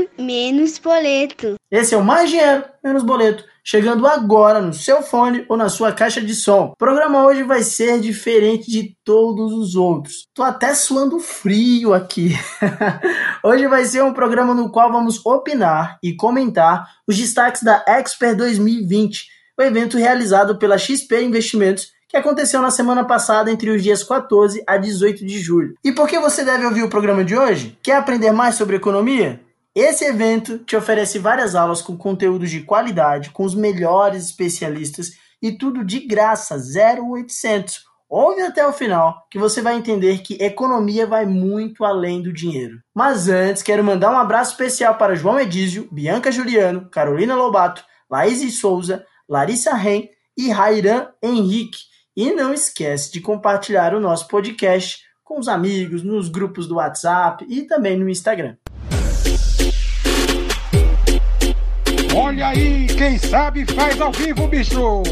dinheiro, menos boleto. Esse é o Mais Dinheiro, Menos Boleto, chegando agora no seu fone ou na sua caixa de som. O programa hoje vai ser diferente de todos os outros. Tô até suando frio aqui. hoje vai ser um programa no qual vamos opinar e comentar os destaques da Expert 2020, o evento realizado pela XP Investimentos que aconteceu na semana passada entre os dias 14 a 18 de julho. E por que você deve ouvir o programa de hoje? Quer aprender mais sobre economia? Esse evento te oferece várias aulas com conteúdos de qualidade, com os melhores especialistas e tudo de graça, 0800. Ouve até o final que você vai entender que economia vai muito além do dinheiro. Mas antes, quero mandar um abraço especial para João Edísio, Bianca Juliano, Carolina Lobato, Laís Souza, Larissa Ren e Rairan Henrique e não esquece de compartilhar o nosso podcast com os amigos, nos grupos do WhatsApp e também no Instagram. Olha aí, quem sabe faz ao vivo, bicho!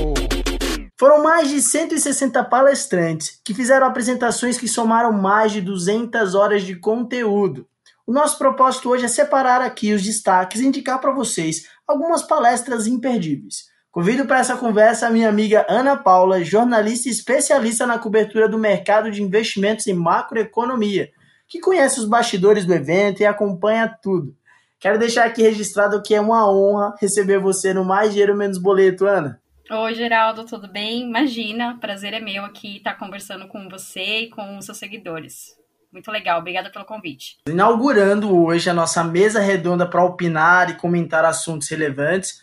Foram mais de 160 palestrantes que fizeram apresentações que somaram mais de 200 horas de conteúdo. O nosso propósito hoje é separar aqui os destaques e indicar para vocês algumas palestras imperdíveis. Convido para essa conversa a minha amiga Ana Paula, jornalista especialista na cobertura do mercado de investimentos em macroeconomia, que conhece os bastidores do evento e acompanha tudo. Quero deixar aqui registrado que é uma honra receber você no Mais Dinheiro Menos Boleto, Ana. Oi, Geraldo, tudo bem? Imagina, prazer é meu aqui estar conversando com você e com os seus seguidores. Muito legal, obrigada pelo convite. Inaugurando hoje a nossa mesa redonda para opinar e comentar assuntos relevantes,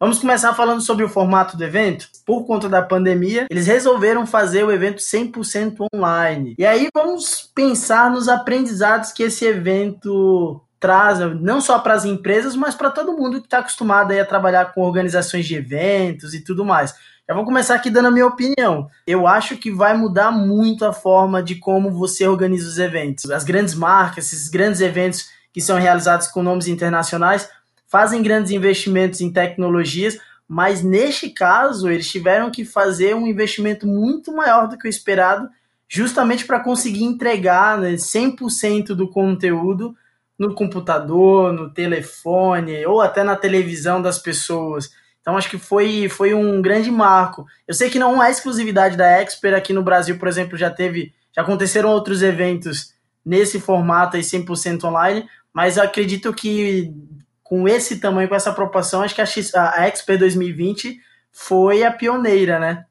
Vamos começar falando sobre o formato do evento. Por conta da pandemia, eles resolveram fazer o evento 100% online. E aí vamos pensar nos aprendizados que esse evento traz, não só para as empresas, mas para todo mundo que está acostumado a trabalhar com organizações de eventos e tudo mais. Já vou começar aqui dando a minha opinião. Eu acho que vai mudar muito a forma de como você organiza os eventos. As grandes marcas, esses grandes eventos que são realizados com nomes internacionais, fazem grandes investimentos em tecnologias, mas neste caso eles tiveram que fazer um investimento muito maior do que o esperado, justamente para conseguir entregar né, 100% do conteúdo no computador, no telefone ou até na televisão das pessoas. Então acho que foi, foi um grande marco. Eu sei que não é exclusividade da Expert aqui no Brasil, por exemplo, já teve, já aconteceram outros eventos nesse formato aí 100% online, mas acredito que com esse tamanho, com essa proporção, acho que a, X, a Expert 2020 foi a pioneira, né?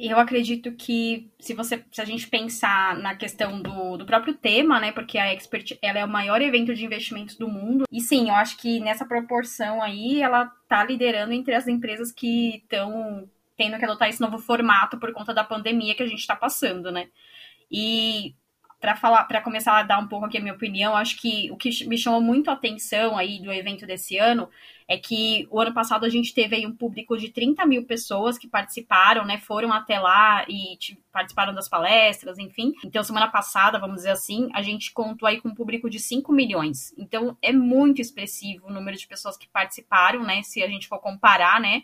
Eu acredito que se você se a gente pensar na questão do, do próprio tema, né? Porque a Expert ela é o maior evento de investimentos do mundo. E sim, eu acho que nessa proporção aí ela tá liderando entre as empresas que estão tendo que adotar esse novo formato por conta da pandemia que a gente está passando, né? E para falar, para começar a dar um pouco aqui a minha opinião, acho que o que me chamou muito a atenção aí do evento desse ano é que o ano passado a gente teve aí um público de 30 mil pessoas que participaram, né? Foram até lá e participaram das palestras, enfim. Então, semana passada, vamos dizer assim, a gente contou aí com um público de 5 milhões. Então, é muito expressivo o número de pessoas que participaram, né? Se a gente for comparar, né?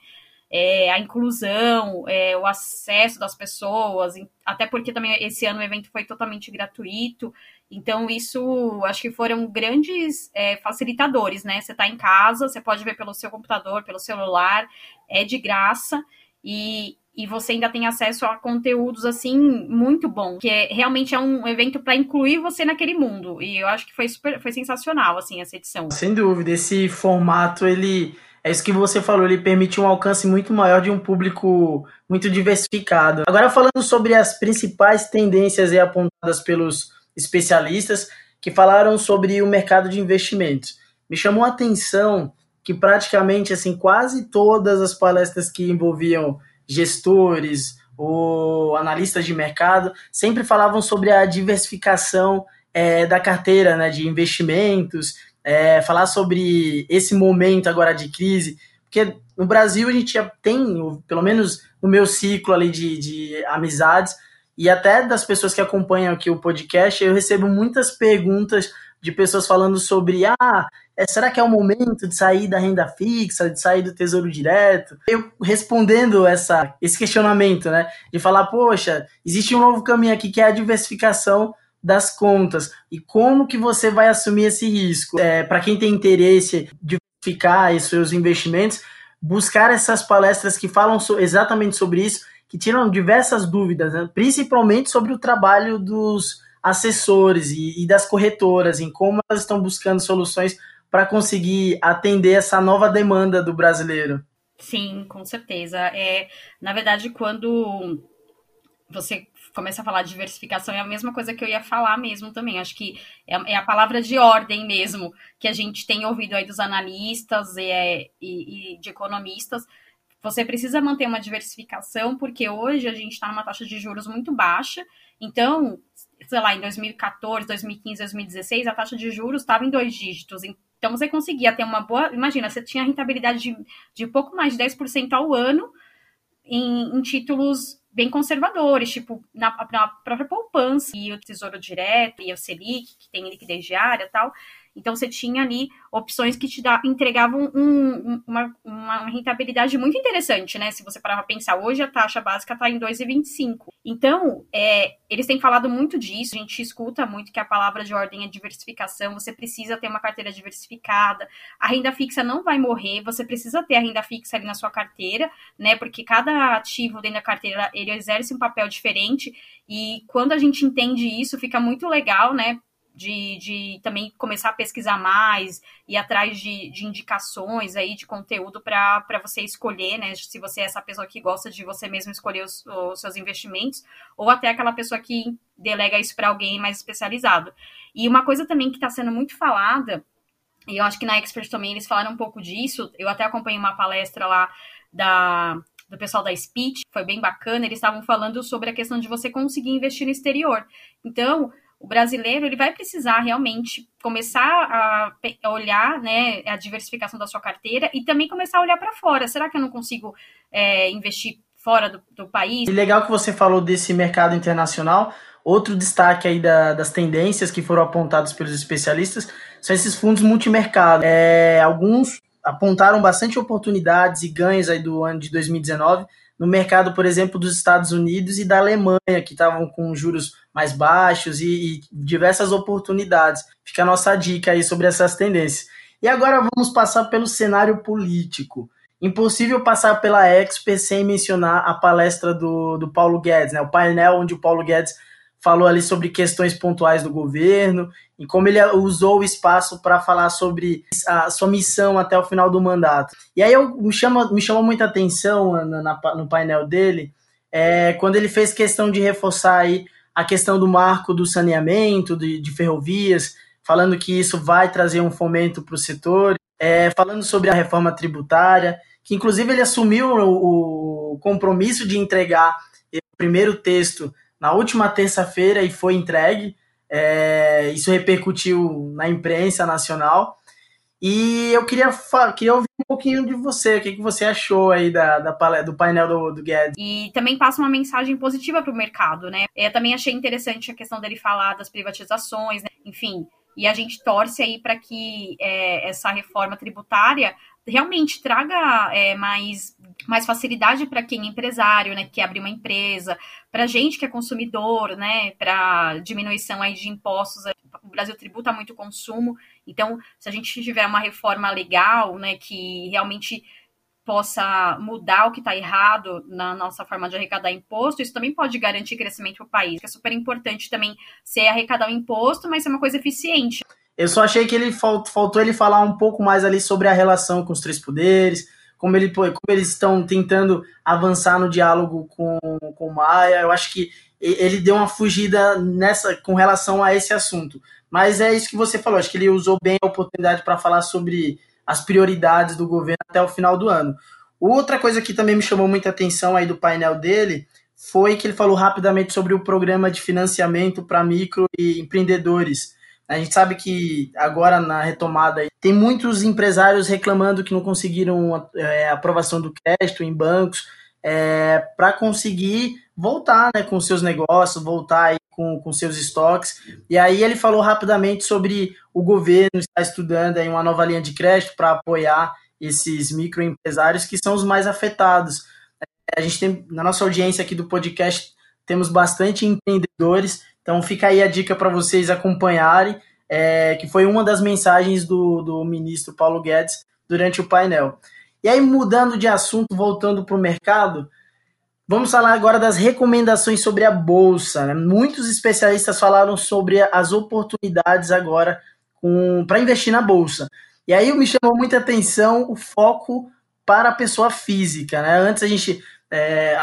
É, a inclusão, é, o acesso das pessoas, até porque também esse ano o evento foi totalmente gratuito. Então, isso acho que foram grandes é, facilitadores, né? Você está em casa, você pode ver pelo seu computador, pelo celular, é de graça. E, e você ainda tem acesso a conteúdos assim muito bom, que é, realmente é um evento para incluir você naquele mundo. E eu acho que foi super, foi sensacional assim essa edição. Sem dúvida, esse formato ele é isso que você falou, ele permite um alcance muito maior de um público muito diversificado. Agora falando sobre as principais tendências apontadas pelos especialistas que falaram sobre o mercado de investimentos. Me chamou a atenção que praticamente assim quase todas as palestras que envolviam gestores ou analistas de mercado sempre falavam sobre a diversificação é, da carteira né, de investimentos é, falar sobre esse momento agora de crise, porque no Brasil a gente já tem, pelo menos no meu ciclo ali de, de amizades, e até das pessoas que acompanham aqui o podcast, eu recebo muitas perguntas de pessoas falando sobre ah, é, será que é o momento de sair da renda fixa, de sair do tesouro direto? Eu respondendo essa, esse questionamento, né? De falar, poxa, existe um novo caminho aqui que é a diversificação das contas e como que você vai assumir esse risco. É, Para quem tem interesse de ficar seus investimentos, buscar essas palestras que falam so, exatamente sobre isso, que tiram diversas dúvidas, né? principalmente sobre o trabalho dos assessores e, e das corretoras, em como elas estão buscando soluções para conseguir atender essa nova demanda do brasileiro. Sim, com certeza. É, na verdade, quando você começa a falar de diversificação, é a mesma coisa que eu ia falar mesmo também. Acho que é, é a palavra de ordem mesmo que a gente tem ouvido aí dos analistas e, é, e, e de economistas. Você precisa manter uma diversificação, porque hoje a gente está numa taxa de juros muito baixa. Então, sei lá, em 2014, 2015, 2016, a taxa de juros estava em dois dígitos. Então, você conseguia ter uma boa. Imagina, você tinha rentabilidade de, de pouco mais de 10% ao ano em, em títulos bem conservadores, tipo na, na, própria poupança, e o Tesouro Direto, e o Selic, que tem liquidez diária e tal. Então você tinha ali opções que te entregavam um, uma, uma, rentabilidade muito interessante, né? Se você parar para pensar, hoje a taxa básica está em 2,25. Então, é, eles têm falado muito disso, a gente escuta muito que a palavra de ordem é diversificação, você precisa ter uma carteira diversificada, a renda fixa não vai morrer, você precisa ter a renda fixa ali na sua carteira, né? Porque cada ativo dentro da carteira, ele exerce um papel diferente, e quando a gente entende isso, fica muito legal, né? De, de também começar a pesquisar mais e atrás de, de indicações aí de conteúdo para você escolher, né? Se você é essa pessoa que gosta de você mesmo escolher os, os seus investimentos, ou até aquela pessoa que delega isso para alguém mais especializado. E uma coisa também que está sendo muito falada, e eu acho que na Expert também eles falaram um pouco disso, eu até acompanhei uma palestra lá da, do pessoal da Speech, foi bem bacana, eles estavam falando sobre a questão de você conseguir investir no exterior. Então, o brasileiro ele vai precisar realmente começar a olhar né, a diversificação da sua carteira e também começar a olhar para fora. Será que eu não consigo é, investir fora do, do, país? E legal que você falou desse mercado internacional. Outro destaque aí da, das tendências que foram apontadas pelos especialistas são esses fundos multimercado. É, alguns apontaram bastante oportunidades e ganhos aí do ano de 2019 no mercado, por exemplo, dos Estados Unidos e da Alemanha, que estavam com juros mais baixos e, e, diversas oportunidades. Fica a nossa dica aí sobre essas tendências. E agora vamos passar pelo cenário político. Impossível passar pela Expo sem mencionar a palestra do, do Paulo Guedes, né? o painel onde o Paulo Guedes falou ali sobre questões pontuais do governo e como ele usou o espaço para falar sobre a sua missão até o final do mandato. E aí eu, me, chama, me chamou muita atenção na, na, no painel dele é, quando ele fez questão de reforçar aí a questão do marco do saneamento, de, de ferrovias, falando que isso vai trazer um fomento para o setor, é, falando sobre a reforma tributária, que inclusive ele assumiu o, o compromisso de entregar o primeiro texto na última terça-feira e foi entregue. É, isso repercutiu na imprensa nacional. E eu queria, queria ouvir um pouquinho de você, o que, que você achou aí da, da do painel do, do Guedes. E também passa uma mensagem positiva para o mercado, né? Eu também achei interessante a questão dele falar das privatizações, né? enfim. E a gente torce aí para que é, essa reforma tributária realmente traga é, mais, mais facilidade para quem é empresário, né, que abrir uma empresa, para gente que é consumidor, né, para diminuição aí de impostos. O Brasil tributa muito consumo, então se a gente tiver uma reforma legal, né, que realmente possa mudar o que está errado na nossa forma de arrecadar imposto, isso também pode garantir crescimento para o país. É super importante também ser arrecadar o imposto, mas ser uma coisa eficiente. Eu só achei que ele faltou ele falar um pouco mais ali sobre a relação com os três poderes, como, ele, como eles estão tentando avançar no diálogo com, com Maia. Eu acho que ele deu uma fugida nessa com relação a esse assunto. Mas é isso que você falou, acho que ele usou bem a oportunidade para falar sobre as prioridades do governo até o final do ano. Outra coisa que também me chamou muita atenção aí do painel dele foi que ele falou rapidamente sobre o programa de financiamento para micro e empreendedores a gente sabe que agora na retomada tem muitos empresários reclamando que não conseguiram é, aprovação do crédito em bancos é, para conseguir voltar né, com seus negócios, voltar aí com, com seus estoques. E aí ele falou rapidamente sobre o governo estar estudando aí uma nova linha de crédito para apoiar esses microempresários que são os mais afetados. A gente tem, na nossa audiência aqui do podcast, temos bastante empreendedores, então fica aí a dica para vocês acompanharem, é, que foi uma das mensagens do, do ministro Paulo Guedes durante o painel. E aí, mudando de assunto, voltando para o mercado, vamos falar agora das recomendações sobre a Bolsa. Né? Muitos especialistas falaram sobre as oportunidades agora para investir na Bolsa. E aí me chamou muita atenção o foco para a pessoa física. Né? Antes a gente é,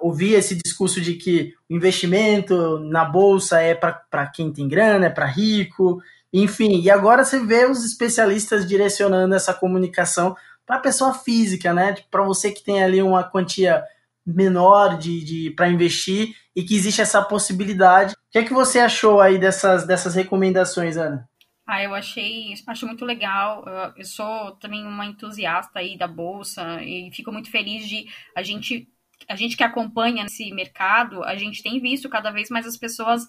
ouvia esse discurso de que o investimento na Bolsa é para quem tem grana, é para rico, enfim. E agora você vê os especialistas direcionando essa comunicação para a pessoa física, né? Para você que tem ali uma quantia menor de, de para investir e que existe essa possibilidade. O que é que você achou aí dessas, dessas recomendações, Ana? Ah, eu achei, acho muito legal. Eu sou também uma entusiasta aí da bolsa e fico muito feliz de a gente a gente que acompanha esse mercado, a gente tem visto cada vez mais as pessoas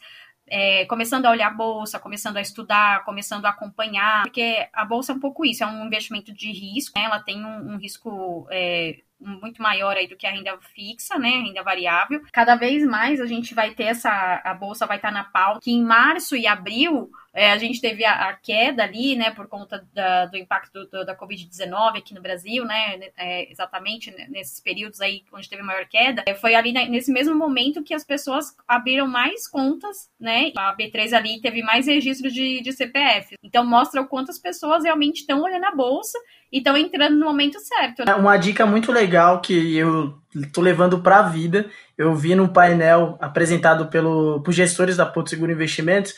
é, começando a olhar a bolsa, começando a estudar, começando a acompanhar, porque a bolsa é um pouco isso, é um investimento de risco, né? ela tem um, um risco é, muito maior aí do que a renda fixa, né, renda variável. Cada vez mais a gente vai ter essa, a bolsa vai estar na pauta, que em março e abril é, a gente teve a, a, queda ali, né, por conta da, do impacto do, da Covid-19 aqui no Brasil, né, é, exatamente nesses períodos aí onde teve maior queda. É, foi ali nesse mesmo momento que as pessoas abriram mais contas, né, a B3 ali teve mais registro de, de CPF. Então mostra o quanto as pessoas realmente estão olhando a bolsa e estão entrando no momento certo. Né? Uma dica muito legal que eu tô levando para a vida, eu vi num painel apresentado pelo, por gestores da Porto Seguro Investimentos,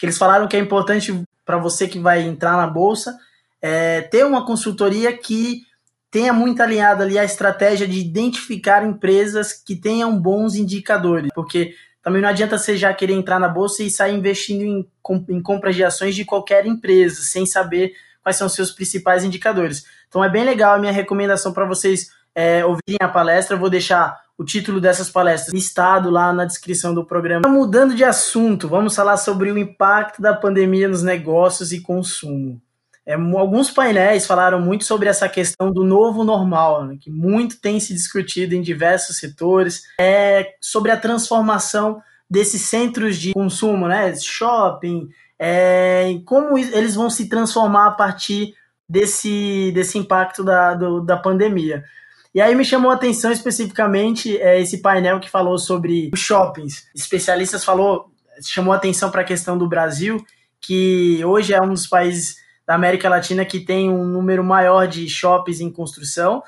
que eles falaram que é importante para você que vai entrar na bolsa é, ter uma consultoria que tenha muito alinhada ali a estratégia de identificar empresas que tenham bons indicadores, porque também não adianta você já querer entrar na bolsa e sair investindo em, em compras de ações de qualquer empresa, sem saber quais são os seus principais indicadores. Então é bem legal a minha recomendação para vocês é, ouvirem a palestra. Vou deixar o título dessas palestras listado lá na descrição do programa. Mudando de assunto, vamos falar sobre o impacto da pandemia nos negócios e consumo. É, alguns painéis falaram muito sobre essa questão do novo normal, né, que muito tem se discutido em diversos setores, é, sobre a transformação desses centros de consumo, né, shopping, é, como eles vão se transformar a partir desse, desse impacto da, do, da pandemia. E aí me chamou a atenção especificamente é, esse painel que falou sobre os shoppings. Especialistas falou, chamou a atenção para a questão do Brasil, que hoje é um dos países da América Latina que tem um número maior de shoppings em construção,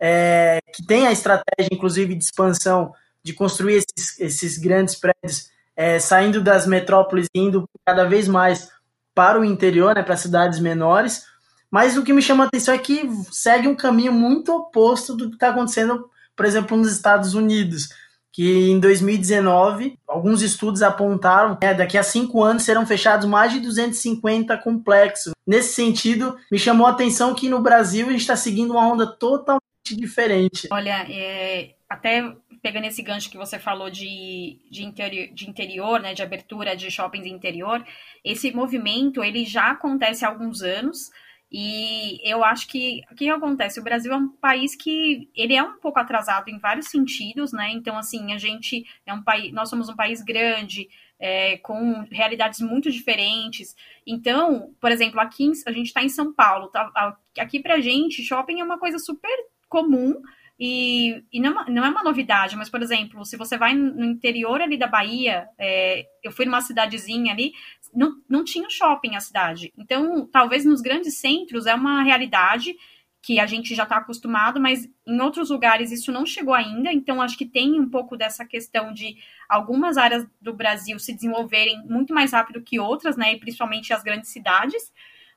é, que tem a estratégia, inclusive, de expansão, de construir esses, esses grandes prédios, é, saindo das metrópoles e indo cada vez mais para o interior, né, para cidades menores, mas o que me chama a atenção é que segue um caminho muito oposto do que está acontecendo, por exemplo, nos Estados Unidos. Que em 2019, alguns estudos apontaram que né, daqui a cinco anos serão fechados mais de 250 complexos. Nesse sentido, me chamou a atenção que no Brasil a gente está seguindo uma onda totalmente diferente. Olha, é, até pegando esse gancho que você falou de, de, interior, de interior, né, de abertura de shoppings interior, esse movimento ele já acontece há alguns anos. E eu acho que o que acontece? O Brasil é um país que ele é um pouco atrasado em vários sentidos, né? Então, assim, a gente é um país, nós somos um país grande, é, com realidades muito diferentes. Então, por exemplo, aqui a gente está em São Paulo, tá? Aqui pra gente, shopping é uma coisa super comum. E, e não, é não, é uma novidade, mas, por exemplo, se você vai no interior ali da Bahia, é, eu fui numa cidadezinha ali, não, não tinha shopping a cidade. Então, talvez nos grandes centros é uma realidade que a gente já está acostumado, mas em outros lugares isso não chegou ainda. Então, acho que tem um pouco dessa questão de algumas áreas do Brasil se desenvolverem muito mais rápido que outras, né? E principalmente as grandes cidades.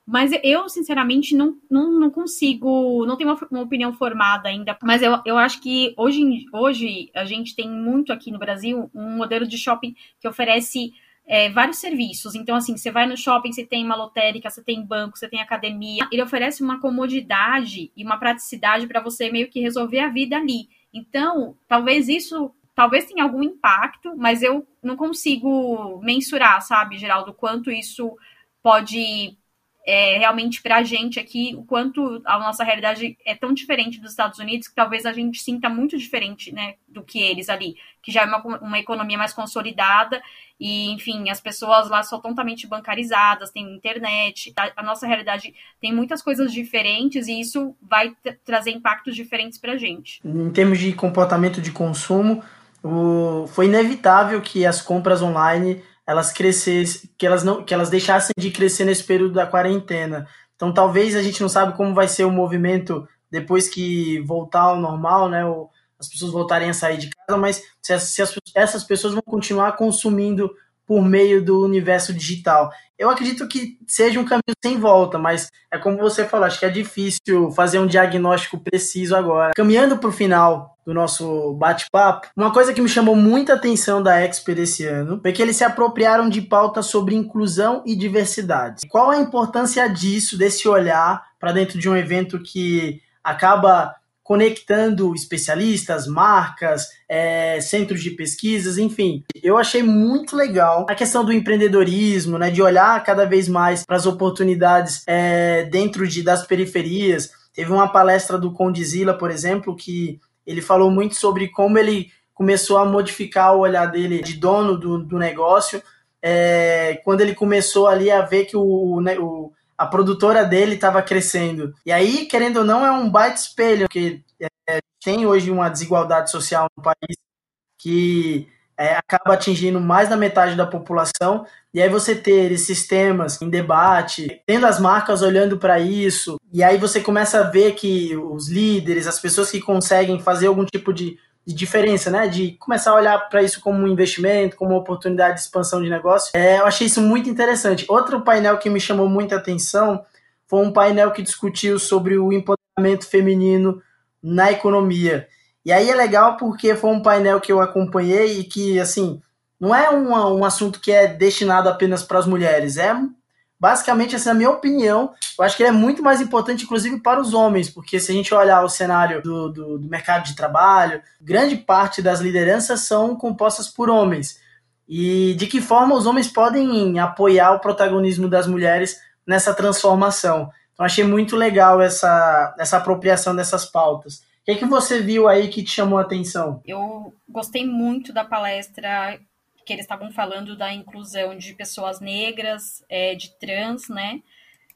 Mas eu, sinceramente, não, não, não consigo, não tenho uma, uma, opinião formada ainda. Mas eu, eu acho que hoje, hoje a gente tem muito aqui no Brasil um modelo de shopping que oferece é, vários serviços. Então, assim, você vai no shopping, você tem uma lotérica, você tem banco, você tem academia. Ele oferece uma comodidade e uma praticidade para você meio que resolver a vida ali. Então, talvez isso, talvez tenha algum impacto, mas eu não consigo mensurar, sabe, Geraldo, quanto isso pode é, realmente para a gente aqui o quanto a nossa realidade é tão diferente dos Estados Unidos que talvez a gente sinta muito diferente né, do que eles ali, que já é uma, uma economia mais consolidada e, enfim, as pessoas lá são totalmente bancarizadas, tem internet, a, a nossa realidade tem muitas coisas diferentes e isso vai trazer impactos diferentes para a gente. Em termos de comportamento de consumo, o, foi inevitável que as compras online elas crescessem, que elas não, que elas deixassem de crescer nesse período da quarentena. Então talvez a gente não sabe como vai ser o movimento depois que voltar ao normal, né? Ou as pessoas voltarem a sair de casa, mas se, as, se as, essas pessoas vão continuar consumindo por meio do universo digital. Eu acredito que seja um caminho sem volta, mas é como você falou, acho que é difícil fazer um diagnóstico preciso agora. Caminhando para o final do nosso bate-papo, uma coisa que me chamou muita atenção da Expert esse ano foi que eles se apropriaram de pautas sobre inclusão e diversidade. Qual a importância disso, desse olhar para dentro de um evento que acaba conectando especialistas, marcas, é, centros de pesquisas, enfim. Eu achei muito legal a questão do empreendedorismo, né, de olhar cada vez mais para as oportunidades é, dentro de, das periferias. Teve uma palestra do Condizila, por exemplo, que ele falou muito sobre como ele começou a modificar o olhar dele de dono do, do negócio, é, quando ele começou ali a ver que o, né, o a produtora dele estava crescendo. E aí, querendo ou não, é um baita espelho, porque é, tem hoje uma desigualdade social no país que é, acaba atingindo mais da metade da população. E aí você ter esses temas em debate, tendo as marcas olhando para isso, e aí você começa a ver que os líderes, as pessoas que conseguem fazer algum tipo de de diferença, né? De começar a olhar para isso como um investimento, como uma oportunidade de expansão de negócio. É, eu achei isso muito interessante. Outro painel que me chamou muita atenção foi um painel que discutiu sobre o empoderamento feminino na economia. E aí é legal porque foi um painel que eu acompanhei e que, assim, não é um, um assunto que é destinado apenas para as mulheres, é basicamente, essa é a minha opinião. Eu acho que ele é muito mais importante, inclusive, para os homens, porque se a gente olhar o cenário do, do, do mercado de trabalho, grande parte das lideranças são compostas por homens. E de que forma os homens podem apoiar o protagonismo das mulheres nessa transformação. Então, achei muito legal essa, essa apropriação dessas pautas. O que, é que você viu aí que te chamou a atenção? Eu gostei muito da palestra que eles estavam falando da inclusão de pessoas negras, é, de trans, né?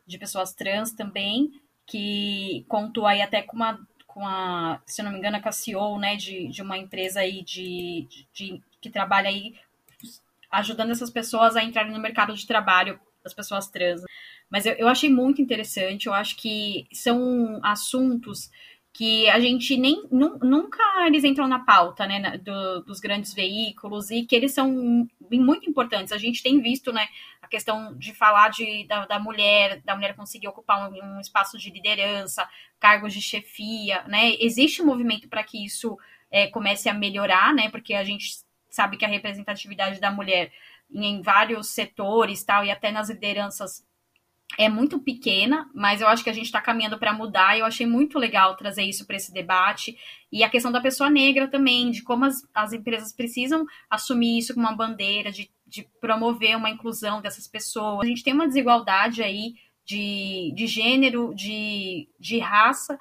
De pessoas trans também, que contou aí até com uma, com a, se não me engano, com a CEO, né, de, de uma empresa aí de, de, de que trabalha aí ajudando essas pessoas a entrarem no mercado de trabalho, as pessoas trans. Mas eu, eu achei muito interessante, eu acho que são assuntos que a gente nem nunca eles entram na pauta, né, do, dos grandes veículos e que eles são muito importantes. A gente tem visto, né, a questão de falar de, da, da mulher, da mulher conseguir ocupar um, um, espaço de liderança, cargos de chefia, né? Existe um movimento para que isso é, comece a melhorar, né? Porque a gente sabe que a representatividade da mulher em, em vários setores, tal, e até nas lideranças é muito pequena, mas eu acho que a gente está caminhando para mudar. E eu achei muito legal trazer isso para esse debate. E a questão da pessoa negra também, de como as, as empresas precisam assumir isso como uma bandeira, de, de promover uma inclusão dessas pessoas. A gente tem uma desigualdade aí de, de gênero, de, de raça,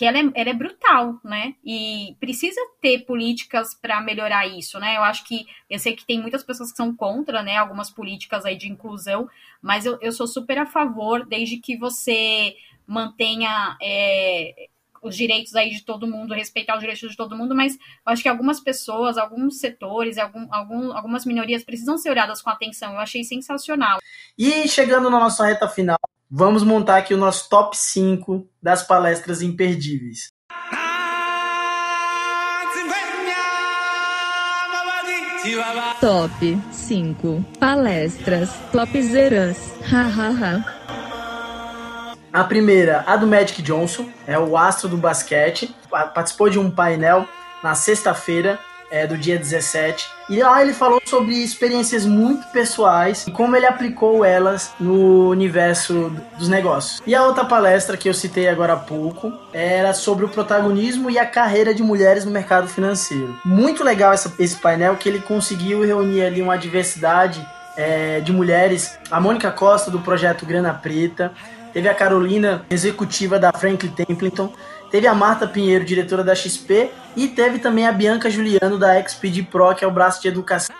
que ela é, ela é brutal, né? E precisa ter políticas para melhorar isso, né? Eu acho que eu sei que tem muitas pessoas que são contra, né? Algumas políticas aí de inclusão, mas eu, eu sou super a favor, desde que você mantenha é, os direitos aí de todo mundo, respeitar os direitos de todo mundo, mas eu acho que algumas pessoas, alguns setores, algum, algum, algumas minorias precisam ser olhadas com atenção. Eu achei sensacional. E chegando na nossa reta final, vamos montar aqui o nosso top 5 das palestras imperdíveis. Top 5 palestras topzeiras. Hahaha. A primeira, a do Magic Johnson, é o astro do basquete. Participou de um painel na sexta-feira é, do dia 17. E lá ele falou sobre experiências muito pessoais e como ele aplicou elas no universo dos negócios. E a outra palestra que eu citei agora há pouco era sobre o protagonismo e a carreira de mulheres no mercado financeiro. Muito legal essa, esse painel que ele conseguiu reunir ali uma diversidade é, de mulheres, a Mônica Costa, do projeto Grana Preta, teve a Carolina, executiva da Franklin Templeton, teve a Marta Pinheiro, diretora da XP, e teve também a Bianca Juliano, da XPD Pro, que é o braço de educação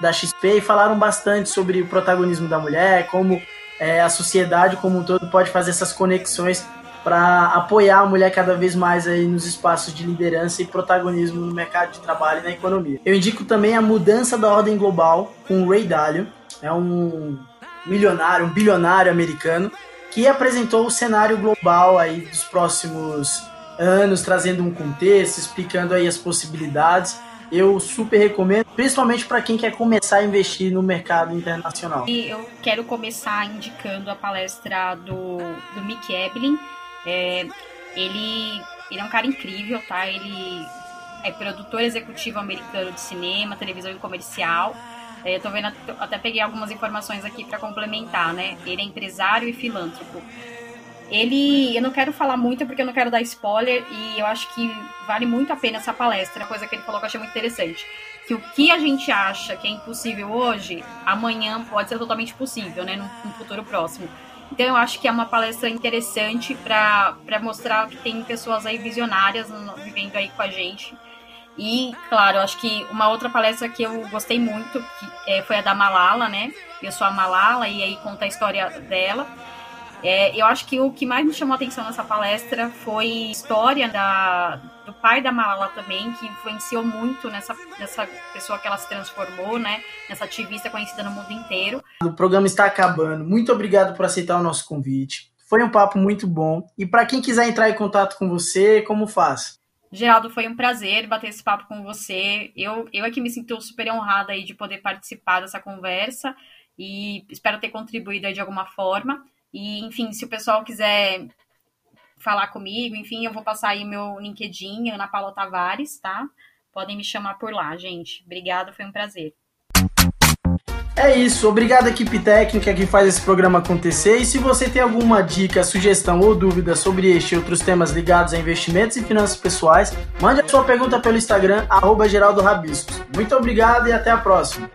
da XP, e falaram bastante sobre o protagonismo da mulher, como é, a sociedade como um todo pode fazer essas conexões para apoiar a mulher cada vez mais aí nos espaços de liderança e protagonismo no mercado de trabalho e na economia. Eu indico também a mudança da ordem global com o Ray Dalio, é um milionário, um bilionário americano que apresentou o cenário global aí dos próximos anos, trazendo um contexto, explicando aí as possibilidades. Eu super recomendo, principalmente para quem quer começar a investir no mercado internacional. E eu quero começar indicando a palestra do, do Mick Eblin. É, ele, ele é um cara incrível, tá? Ele é produtor executivo americano de cinema, televisão e comercial. É, eu tô vendo, até peguei algumas informações aqui para complementar, né? Ele é empresário e filântropo. Ele, eu não quero falar muito porque eu não quero dar spoiler e eu acho que vale muito a pena essa palestra, coisa que ele falou que eu achei muito interessante. Que o que a gente acha que é impossível hoje, amanhã pode ser totalmente possível, né? No, futuro próximo. Então eu acho que é uma palestra interessante para mostrar que tem pessoas aí visionárias vivendo aí com a gente e, claro, acho que uma outra palestra que eu gostei muito que, é, foi a da Malala, né? Eu sou a Malala e aí conta a história dela. É, eu acho que o que mais me chamou a atenção nessa palestra foi a história da, do pai da Malala também, que influenciou muito nessa, nessa pessoa que ela se transformou, né? Nessa ativista conhecida no mundo inteiro. O programa está acabando. Muito obrigado por aceitar o nosso convite. Foi um papo muito bom. E para quem quiser entrar em contato com você, como faz? Geraldo, foi um prazer bater esse papo com você. Eu, eu é que me sinto super honrada aí de poder participar dessa conversa e espero ter contribuído de alguma forma. E, enfim, se o pessoal quiser falar comigo, enfim, eu vou passar aí meu LinkedIn, Ana Paula Tavares, tá? Podem me chamar por lá, gente. Obrigada, foi um prazer. É isso, obrigado equipe técnica que faz esse programa acontecer. E se você tem alguma dica, sugestão ou dúvida sobre este e outros temas ligados a investimentos e finanças pessoais, mande a sua pergunta pelo Instagram, arroba Muito obrigado e até a próxima.